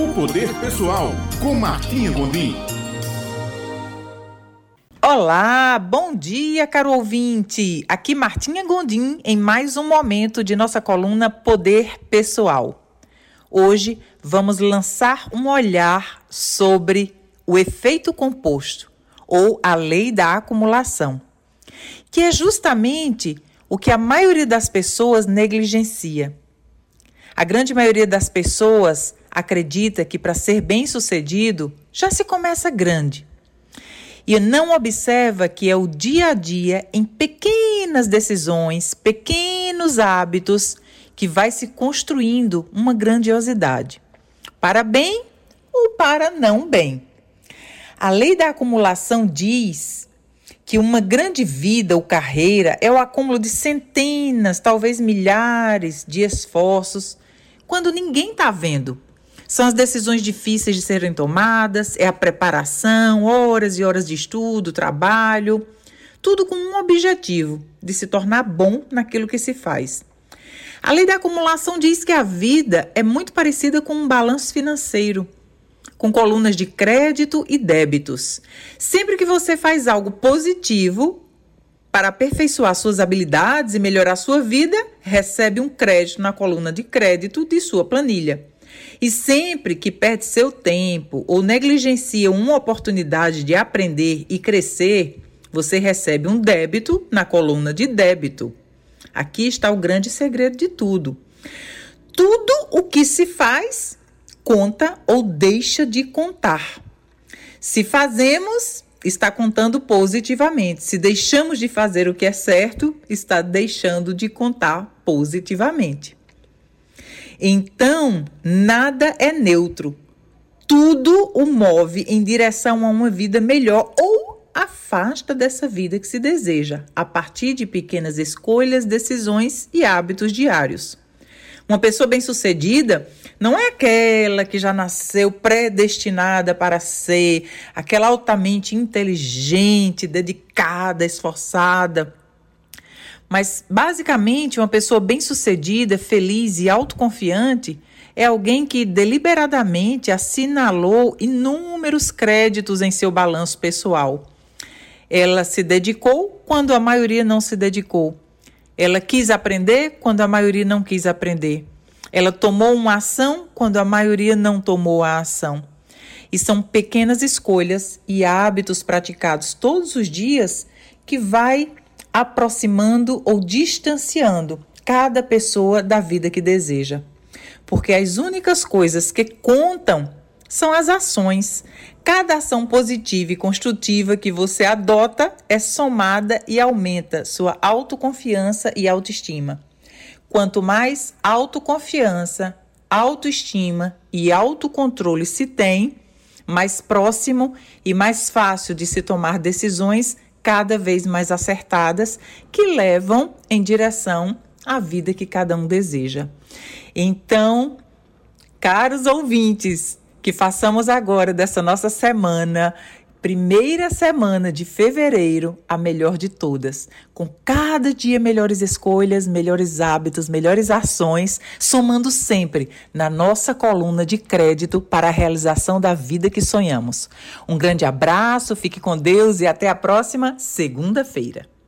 O Poder Pessoal, com Martinha Gondim. Olá, bom dia, caro ouvinte. Aqui Martinha Gondim em mais um momento de nossa coluna Poder Pessoal. Hoje vamos lançar um olhar sobre o efeito composto ou a lei da acumulação, que é justamente o que a maioria das pessoas negligencia. A grande maioria das pessoas acredita que para ser bem-sucedido já se começa grande. E não observa que é o dia a dia, em pequenas decisões, pequenos hábitos, que vai se construindo uma grandiosidade, para bem ou para não bem. A lei da acumulação diz que uma grande vida ou carreira é o acúmulo de centenas, talvez milhares de esforços, quando ninguém está vendo, são as decisões difíceis de serem tomadas, é a preparação, horas e horas de estudo, trabalho, tudo com um objetivo, de se tornar bom naquilo que se faz. A lei da acumulação diz que a vida é muito parecida com um balanço financeiro, com colunas de crédito e débitos. Sempre que você faz algo positivo para aperfeiçoar suas habilidades e melhorar sua vida, recebe um crédito na coluna de crédito de sua planilha. E sempre que perde seu tempo ou negligencia uma oportunidade de aprender e crescer, você recebe um débito na coluna de débito. Aqui está o grande segredo de tudo. Tudo o que se faz conta ou deixa de contar. Se fazemos, está contando positivamente. Se deixamos de fazer o que é certo, está deixando de contar positivamente. Então, nada é neutro. Tudo o move em direção a uma vida melhor ou afasta dessa vida que se deseja, a partir de pequenas escolhas, decisões e hábitos diários. Uma pessoa bem-sucedida não é aquela que já nasceu predestinada para ser, aquela altamente inteligente, dedicada, esforçada. Mas, basicamente, uma pessoa bem-sucedida, feliz e autoconfiante é alguém que deliberadamente assinalou inúmeros créditos em seu balanço pessoal. Ela se dedicou quando a maioria não se dedicou. Ela quis aprender quando a maioria não quis aprender. Ela tomou uma ação quando a maioria não tomou a ação. E são pequenas escolhas e hábitos praticados todos os dias que vai aproximando ou distanciando cada pessoa da vida que deseja. Porque as únicas coisas que contam são as ações. Cada ação positiva e construtiva que você adota é somada e aumenta sua autoconfiança e autoestima. Quanto mais autoconfiança, autoestima e autocontrole se tem, mais próximo e mais fácil de se tomar decisões cada vez mais acertadas que levam em direção à vida que cada um deseja. Então, caros ouvintes, que façamos agora dessa nossa semana primeira semana de fevereiro, a melhor de todas, com cada dia melhores escolhas, melhores hábitos, melhores ações, somando sempre na nossa coluna de crédito para a realização da vida que sonhamos. Um grande abraço, fique com Deus e até a próxima segunda-feira.